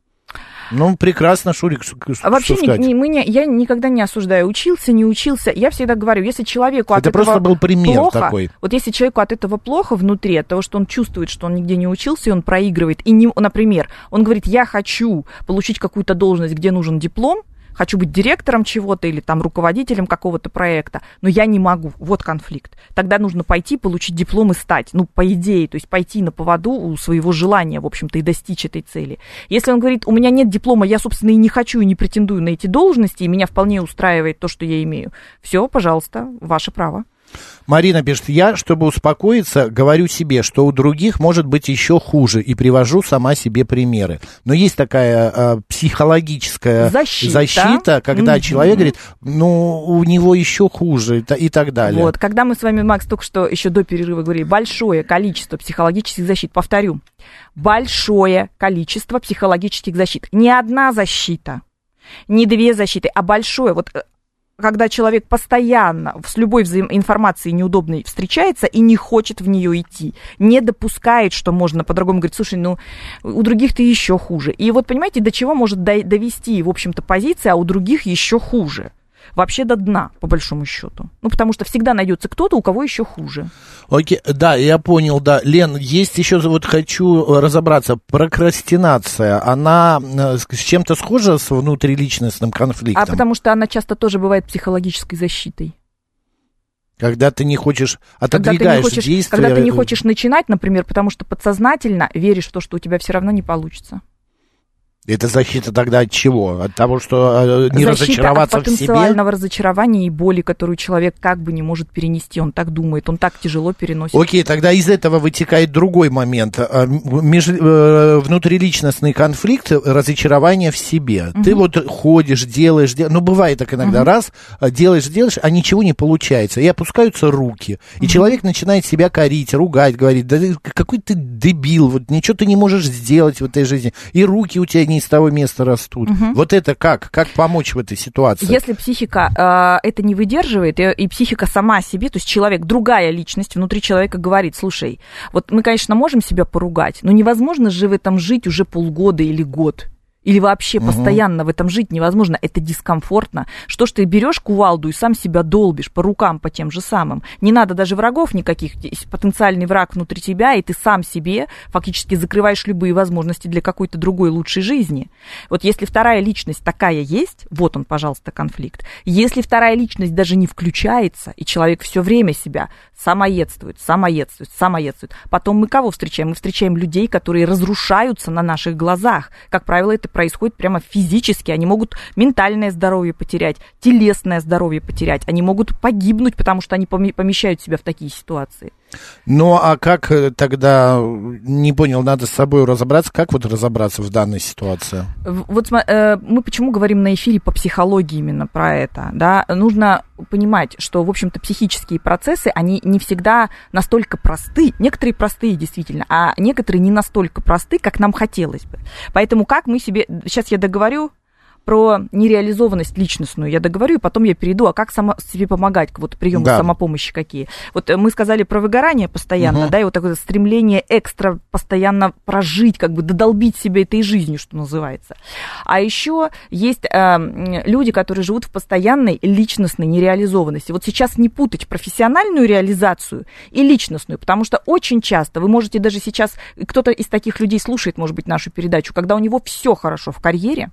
Ну, прекрасно, Шурик, что, а Вообще, что не, не, мы не, я никогда не осуждаю, учился, не учился. Я всегда говорю, если человеку Это от этого просто был пример плохо, такой. вот если человеку от этого плохо внутри, от того, что он чувствует, что он нигде не учился, и он проигрывает, и, не, например, он говорит, я хочу получить какую-то должность, где нужен диплом, хочу быть директором чего-то или там руководителем какого-то проекта, но я не могу. Вот конфликт. Тогда нужно пойти, получить диплом и стать. Ну, по идее, то есть пойти на поводу у своего желания, в общем-то, и достичь этой цели. Если он говорит, у меня нет диплома, я, собственно, и не хочу, и не претендую на эти должности, и меня вполне устраивает то, что я имею, все, пожалуйста, ваше право. Марина пишет, я, чтобы успокоиться, говорю себе, что у других может быть еще хуже, и привожу сама себе примеры. Но есть такая э, психологическая защита, защита когда mm-hmm. человек говорит, ну, у него еще хуже и, и так далее. Вот, когда мы с вами, Макс, только что еще до перерыва говорили, большое количество психологических защит, повторю, большое количество психологических защит. Не одна защита, не две защиты, а большое. Вот э, когда человек постоянно с любой информацией неудобной встречается и не хочет в нее идти, не допускает, что можно по-другому говорить, слушай, ну, у других ты еще хуже. И вот понимаете, до чего может довести, в общем-то, позиция, а у других еще хуже вообще до дна, по большому счету. Ну, потому что всегда найдется кто-то, у кого еще хуже. Окей, да, я понял, да. Лен, есть еще, вот хочу разобраться, прокрастинация, она э, с чем-то схожа с внутриличностным конфликтом? А потому что она часто тоже бывает психологической защитой. Когда ты не хочешь, отодвигаешь когда ты не хочешь, действия. Когда ты не хочешь начинать, например, потому что подсознательно веришь в то, что у тебя все равно не получится. Это защита тогда от чего? От того, что э, не защита разочароваться от потенциального разочарования и боли, которую человек как бы не может перенести. Он так думает, он так тяжело переносит. Окей, тогда из этого вытекает другой момент. А, меж, э, внутриличностный конфликт, разочарование в себе. Угу. Ты вот ходишь, делаешь, делаешь. Ну, бывает так иногда. Угу. Раз, делаешь, делаешь, а ничего не получается. И опускаются руки. И угу. человек начинает себя корить, ругать, говорит, да какой ты дебил, вот ничего ты не можешь сделать в этой жизни. И руки у тебя не из того места растут. Угу. Вот это как? Как помочь в этой ситуации? Если психика э, это не выдерживает, и, и психика сама себе, то есть человек, другая личность внутри человека говорит, слушай, вот мы, конечно, можем себя поругать, но невозможно же в этом жить уже полгода или год. Или вообще угу. постоянно в этом жить невозможно. Это дискомфортно. Что ж ты берешь кувалду и сам себя долбишь по рукам, по тем же самым. Не надо даже врагов никаких. Есть потенциальный враг внутри тебя, и ты сам себе фактически закрываешь любые возможности для какой-то другой лучшей жизни. Вот если вторая личность такая есть, вот он, пожалуйста, конфликт. Если вторая личность даже не включается, и человек все время себя самоедствует, самоедствует, самоедствует, потом мы кого встречаем? Мы встречаем людей, которые разрушаются на наших глазах. Как правило, это происходит прямо физически. Они могут ментальное здоровье потерять, телесное здоровье потерять. Они могут погибнуть, потому что они помещают себя в такие ситуации. Ну, а как э, тогда, не понял, надо с собой разобраться, как вот разобраться в данной ситуации? Вот э, мы почему говорим на эфире по психологии именно про это, да, нужно понимать, что, в общем-то, психические процессы, они не всегда настолько просты, некоторые простые действительно, а некоторые не настолько просты, как нам хотелось бы. Поэтому как мы себе, сейчас я договорю, про нереализованность личностную я договорю, и потом я перейду, а как само, себе помогать, вот приемы да. самопомощи какие. Вот э, мы сказали про выгорание постоянно, угу. да, и вот такое стремление экстра постоянно прожить, как бы додолбить себя этой жизнью, что называется. А еще есть э, люди, которые живут в постоянной личностной нереализованности. Вот сейчас не путать профессиональную реализацию и личностную, потому что очень часто вы можете даже сейчас, кто-то из таких людей слушает, может быть, нашу передачу, когда у него все хорошо в карьере,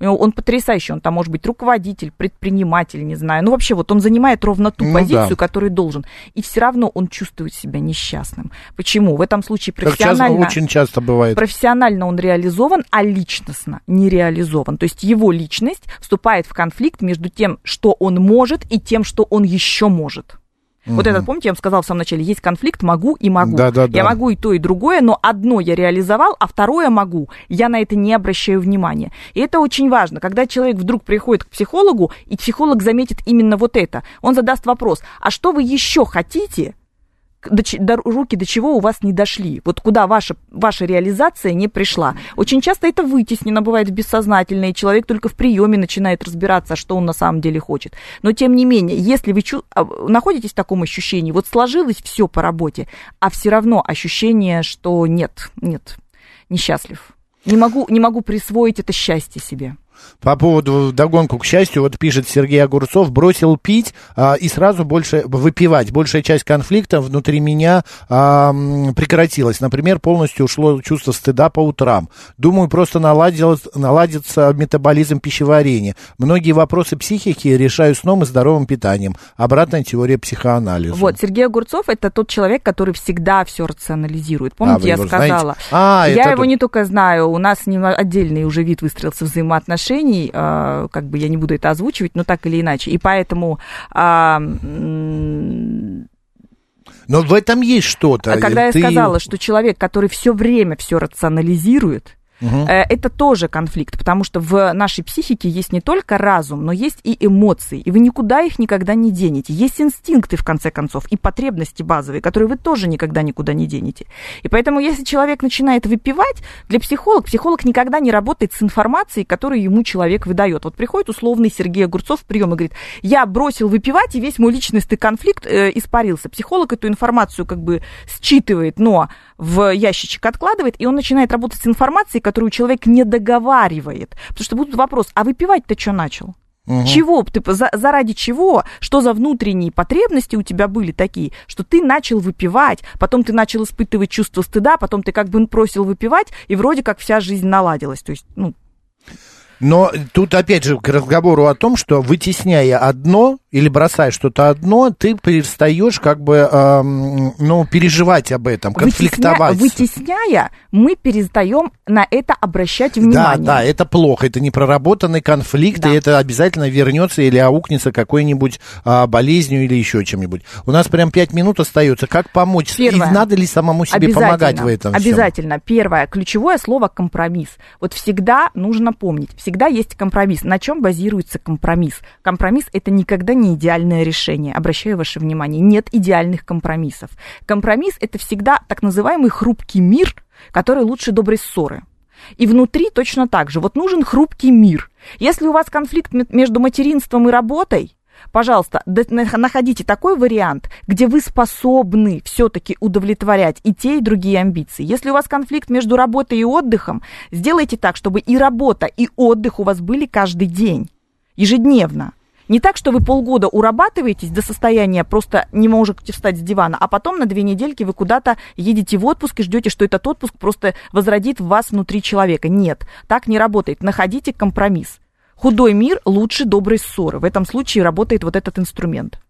он потрясающий, он там может быть руководитель, предприниматель, не знаю. Ну, вообще, вот он занимает ровно ту ну, позицию, да. которую должен. И все равно он чувствует себя несчастным. Почему? В этом случае профессионально... Как очень часто бывает. Профессионально он реализован, а личностно не реализован. То есть его личность вступает в конфликт между тем, что он может, и тем, что он еще может. Угу. Вот этот, помните, я вам сказала в самом начале, есть конфликт, могу и могу. Да, да, да. Я могу и то, и другое, но одно я реализовал, а второе могу. Я на это не обращаю внимания. И это очень важно. Когда человек вдруг приходит к психологу, и психолог заметит именно вот это, он задаст вопрос, а что вы еще хотите, до, до, руки до чего у вас не дошли, вот куда ваша, ваша реализация не пришла. Очень часто это вытеснено бывает в бессознательное, и человек только в приеме начинает разбираться, что он на самом деле хочет. Но тем не менее, если вы чу- а, находитесь в таком ощущении, вот сложилось все по работе, а все равно ощущение, что нет, нет, несчастлив. Не могу, не могу присвоить это счастье себе. По поводу догонку, к счастью, вот пишет Сергей Огурцов, бросил пить а, и сразу больше выпивать. Большая часть конфликта внутри меня а, прекратилась. Например, полностью ушло чувство стыда по утрам. Думаю, просто наладилось, наладится метаболизм пищеварения. Многие вопросы психики решаю сном и здоровым питанием. Обратная теория психоанализа. Вот, Сергей Огурцов это тот человек, который всегда все рационализирует. Помните, а, я сказала? А, я его тот... не только знаю, у нас с ним отдельный уже вид выстроился взаимоотношений отношений, а, как бы я не буду это озвучивать, но так или иначе. И поэтому а, но в этом есть что-то. А когда Ты... я сказала, что человек, который все время все рационализирует, Угу. Это тоже конфликт, потому что в нашей психике есть не только разум, но есть и эмоции, и вы никуда их никогда не денете. Есть инстинкты, в конце концов, и потребности базовые, которые вы тоже никогда никуда не денете. И поэтому, если человек начинает выпивать, для психолога, психолог никогда не работает с информацией, которую ему человек выдает. Вот приходит условный Сергей Огурцов в прием и говорит, я бросил выпивать, и весь мой личностный конфликт э, испарился. Психолог эту информацию как бы считывает, но в ящичек откладывает, и он начинает работать с информацией, которую человек не договаривает. Потому что будут вопрос, а выпивать-то что начал? Угу. Чего ты за, заради чего? Что за внутренние потребности у тебя были такие, что ты начал выпивать, потом ты начал испытывать чувство стыда, потом ты как бы просил выпивать, и вроде как вся жизнь наладилась. То есть, ну. Но тут опять же к разговору о том, что вытесняя одно, или бросаешь что-то одно, ты перестаешь как бы, э, ну, переживать об этом, конфликтовать. Вытесня, вытесняя, мы перестаем на это обращать внимание. Да, да, это плохо, это непроработанный конфликт, да. и это обязательно вернется или аукнется какой-нибудь а, болезнью или еще чем-нибудь. У нас прям пять минут остается. Как помочь? Первое. И надо ли самому себе помогать в этом? Обязательно. Всем? Первое, ключевое слово компромисс. Вот всегда нужно помнить, всегда есть компромисс. На чем базируется компромисс? Компромисс это никогда не идеальное решение. Обращаю ваше внимание, нет идеальных компромиссов. Компромисс – это всегда так называемый хрупкий мир, который лучше доброй ссоры. И внутри точно так же. Вот нужен хрупкий мир. Если у вас конфликт между материнством и работой, пожалуйста, находите такой вариант, где вы способны все-таки удовлетворять и те, и другие амбиции. Если у вас конфликт между работой и отдыхом, сделайте так, чтобы и работа, и отдых у вас были каждый день, ежедневно. Не так, что вы полгода урабатываетесь до состояния, просто не можете встать с дивана, а потом на две недельки вы куда-то едете в отпуск и ждете, что этот отпуск просто возродит вас внутри человека. Нет, так не работает. Находите компромисс. Худой мир лучше доброй ссоры. В этом случае работает вот этот инструмент.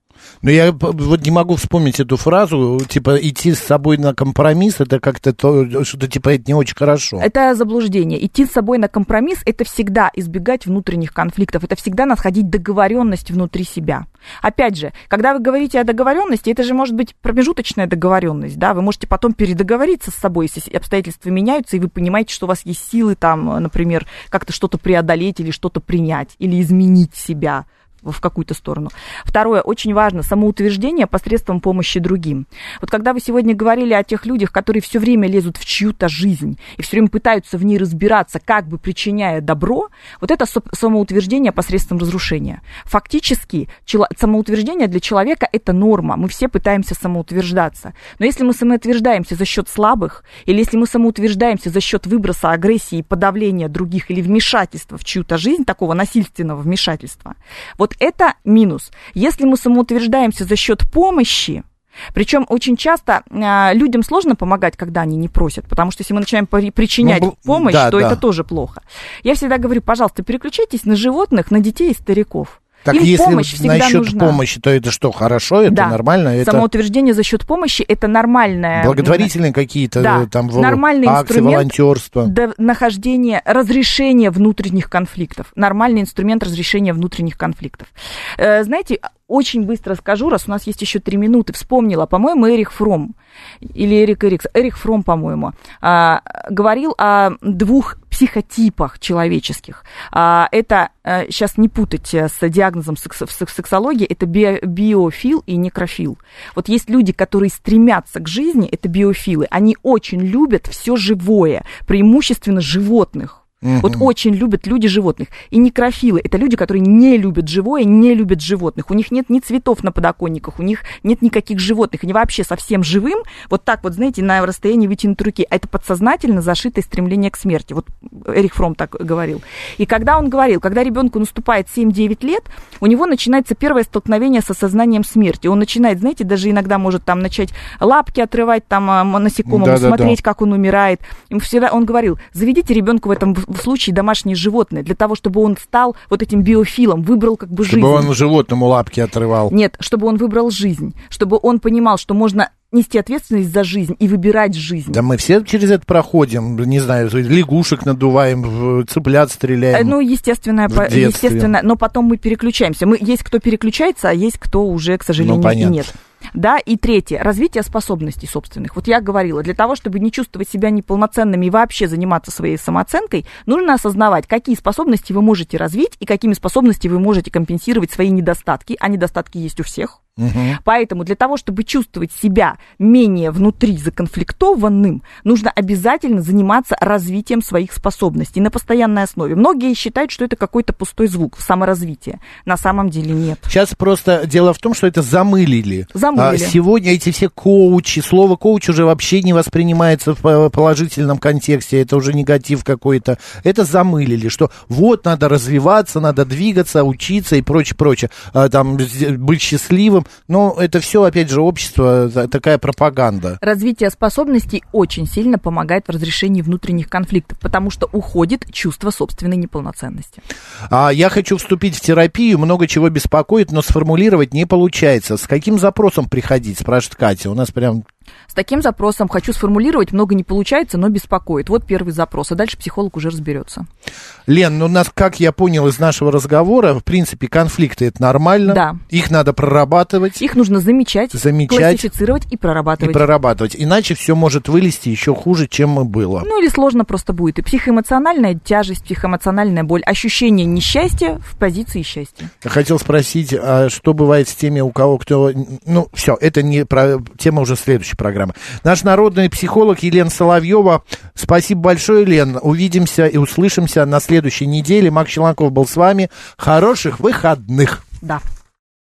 Но я вот не могу вспомнить эту фразу, типа, идти с собой на компромисс, это как-то то, что-то, типа, это не очень хорошо. Это заблуждение. Идти с собой на компромисс, это всегда избегать внутренних конфликтов, это всегда находить договоренность внутри себя. Опять же, когда вы говорите о договоренности, это же может быть промежуточная договоренность, да, вы можете потом передоговориться с собой, если обстоятельства меняются, и вы понимаете, что у вас есть силы там, например, как-то что-то преодолеть или что-то принять, или изменить себя в какую-то сторону. Второе, очень важно, самоутверждение посредством помощи другим. Вот когда вы сегодня говорили о тех людях, которые все время лезут в чью-то жизнь и все время пытаются в ней разбираться, как бы причиняя добро, вот это самоутверждение посредством разрушения. Фактически самоутверждение для человека это норма. Мы все пытаемся самоутверждаться. Но если мы самоутверждаемся за счет слабых, или если мы самоутверждаемся за счет выброса агрессии, подавления других или вмешательства в чью-то жизнь, такого насильственного вмешательства, вот это минус. Если мы самоутверждаемся за счет помощи, причем очень часто а, людям сложно помогать, когда они не просят, потому что если мы начинаем причинять ну, помощь, да, то да. это тоже плохо. Я всегда говорю, пожалуйста, переключайтесь на животных, на детей и стариков. Так Или если помощь всегда насчет нужна. помощи, то это что, хорошо, это да. нормально? Это... Самоутверждение за счет помощи это нормальное. Благотворительные какие-то да. там нормальный акции, волонтерство. До нахождения, разрешения внутренних конфликтов. Нормальный инструмент разрешения внутренних конфликтов. Э, знаете, очень быстро скажу, раз у нас есть еще три минуты, вспомнила, по-моему, Эрих Фром или Эрик Эрикс, Эрих Фром, по-моему, а, говорил о двух психотипах человеческих. А, это, сейчас э, не путать э, с диагнозом в сексологии, это биофил и некрофил. Вот есть люди, которые стремятся к жизни, это биофилы, они очень любят все живое, преимущественно животных. Угу. Вот очень любят люди животных. И некрофилы – это люди, которые не любят живое, не любят животных. У них нет ни цветов на подоконниках, у них нет никаких животных. Они вообще совсем живым, вот так вот, знаете, на расстоянии вытянутой руки. А это подсознательно зашитое стремление к смерти. Вот Эрих Фром так говорил. И когда он говорил, когда ребенку наступает 7-9 лет, у него начинается первое столкновение с осознанием смерти. Он начинает, знаете, даже иногда может там начать лапки отрывать там а, насекомому, да, смотреть, да, да. как он умирает. Ему всегда он говорил, заведите ребенку в этом в случае домашнее животное, для того, чтобы он стал вот этим биофилом, выбрал как бы чтобы жизнь. Чтобы он животному лапки отрывал. Нет, чтобы он выбрал жизнь, чтобы он понимал, что можно нести ответственность за жизнь и выбирать жизнь. Да мы все через это проходим, не знаю, лягушек надуваем, цыплят стреляем. Ну, естественно, по, естественно, но потом мы переключаемся. Мы, есть кто переключается, а есть кто уже, к сожалению, ну, и нет. Да, и третье, развитие способностей собственных. Вот я говорила, для того, чтобы не чувствовать себя неполноценными и вообще заниматься своей самооценкой, нужно осознавать, какие способности вы можете развить и какими способностями вы можете компенсировать свои недостатки, а недостатки есть у всех. Угу. Поэтому для того, чтобы чувствовать себя менее внутри законфликтованным, нужно обязательно заниматься развитием своих способностей на постоянной основе. Многие считают, что это какой-то пустой звук, саморазвитие. На самом деле нет. Сейчас просто дело в том, что это замылили. Замылили. А сегодня эти все коучи, слово коуч уже вообще не воспринимается в положительном контексте, это уже негатив какой-то. Это замылили, что вот надо развиваться, надо двигаться, учиться и прочее, прочее. А, там быть счастливым но это все, опять же, общество, такая пропаганда. Развитие способностей очень сильно помогает в разрешении внутренних конфликтов, потому что уходит чувство собственной неполноценности. А я хочу вступить в терапию, много чего беспокоит, но сформулировать не получается. С каким запросом приходить, спрашивает Катя. У нас прям с таким запросом хочу сформулировать, много не получается, но беспокоит. Вот первый запрос, а дальше психолог уже разберется. Лен, ну нас, как я понял из нашего разговора, в принципе, конфликты это нормально. Да. Их надо прорабатывать. Их нужно замечать, замечать классифицировать и прорабатывать. И прорабатывать. Иначе все может вылезти еще хуже, чем было. Ну или сложно просто будет. И психоэмоциональная тяжесть, психоэмоциональная боль, ощущение несчастья в позиции счастья. Я хотел спросить, а что бывает с теми, у кого кто... Ну, все, это не про... тема уже следующая программы. Наш народный психолог Елена Соловьева. Спасибо большое, Лен. Увидимся и услышимся на следующей неделе. Макс Челанков был с вами. Хороших выходных. Да.